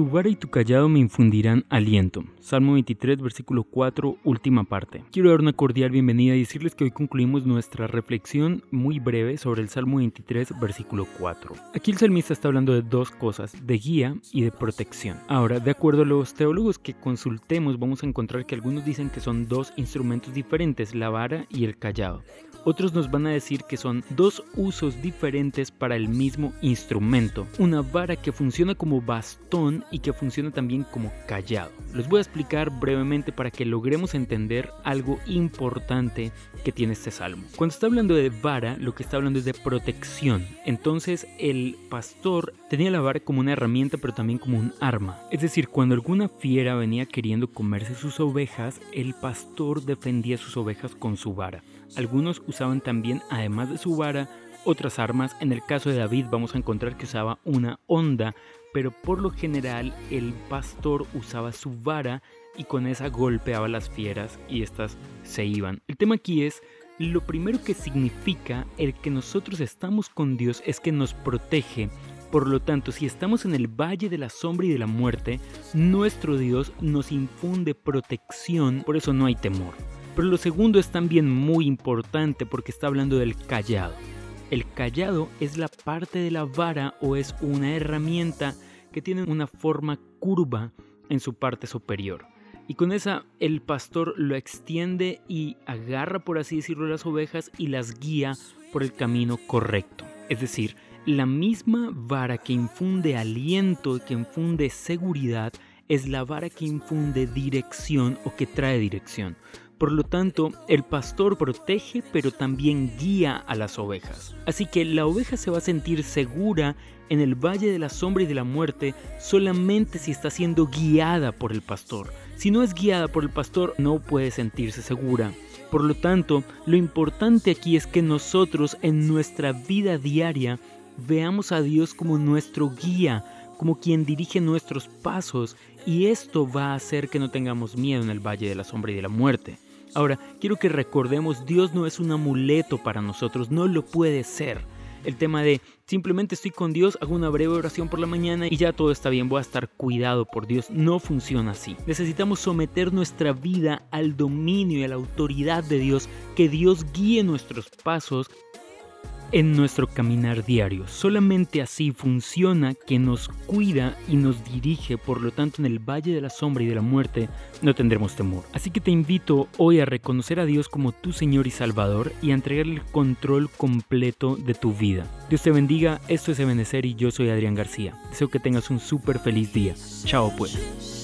Tu vara y tu callado me infundirán aliento. Salmo 23, versículo 4, última parte. Quiero dar una cordial bienvenida y decirles que hoy concluimos nuestra reflexión muy breve sobre el Salmo 23, versículo 4. Aquí el salmista está hablando de dos cosas, de guía y de protección. Ahora, de acuerdo a los teólogos que consultemos, vamos a encontrar que algunos dicen que son dos instrumentos diferentes, la vara y el callado. Otros nos van a decir que son dos usos diferentes para el mismo instrumento. Una vara que funciona como bastón y que funciona también como callado. Les voy a explicar brevemente para que logremos entender algo importante que tiene este salmo. Cuando está hablando de vara, lo que está hablando es de protección. Entonces el pastor tenía la vara como una herramienta pero también como un arma. Es decir, cuando alguna fiera venía queriendo comerse sus ovejas, el pastor defendía sus ovejas con su vara. Algunos usaban también, además de su vara, otras armas. En el caso de David vamos a encontrar que usaba una onda, pero por lo general el pastor usaba su vara y con esa golpeaba las fieras y estas se iban. El tema aquí es, lo primero que significa el que nosotros estamos con Dios es que nos protege. Por lo tanto, si estamos en el valle de la sombra y de la muerte, nuestro Dios nos infunde protección, por eso no hay temor. Pero lo segundo es también muy importante porque está hablando del callado. El callado es la parte de la vara o es una herramienta que tiene una forma curva en su parte superior. Y con esa el pastor lo extiende y agarra, por así decirlo, las ovejas y las guía por el camino correcto. Es decir, la misma vara que infunde aliento, que infunde seguridad, es la vara que infunde dirección o que trae dirección. Por lo tanto, el pastor protege pero también guía a las ovejas. Así que la oveja se va a sentir segura en el valle de la sombra y de la muerte solamente si está siendo guiada por el pastor. Si no es guiada por el pastor, no puede sentirse segura. Por lo tanto, lo importante aquí es que nosotros en nuestra vida diaria veamos a Dios como nuestro guía, como quien dirige nuestros pasos, y esto va a hacer que no tengamos miedo en el valle de la sombra y de la muerte. Ahora, quiero que recordemos, Dios no es un amuleto para nosotros, no lo puede ser. El tema de simplemente estoy con Dios, hago una breve oración por la mañana y ya todo está bien, voy a estar cuidado por Dios. No funciona así. Necesitamos someter nuestra vida al dominio y a la autoridad de Dios, que Dios guíe nuestros pasos en nuestro caminar diario. Solamente así funciona que nos cuida y nos dirige, por lo tanto en el valle de la sombra y de la muerte no tendremos temor. Así que te invito hoy a reconocer a Dios como tu Señor y Salvador y a entregarle el control completo de tu vida. Dios te bendiga, esto es Ebenecer y yo soy Adrián García. Deseo que tengas un súper feliz día. Chao pues.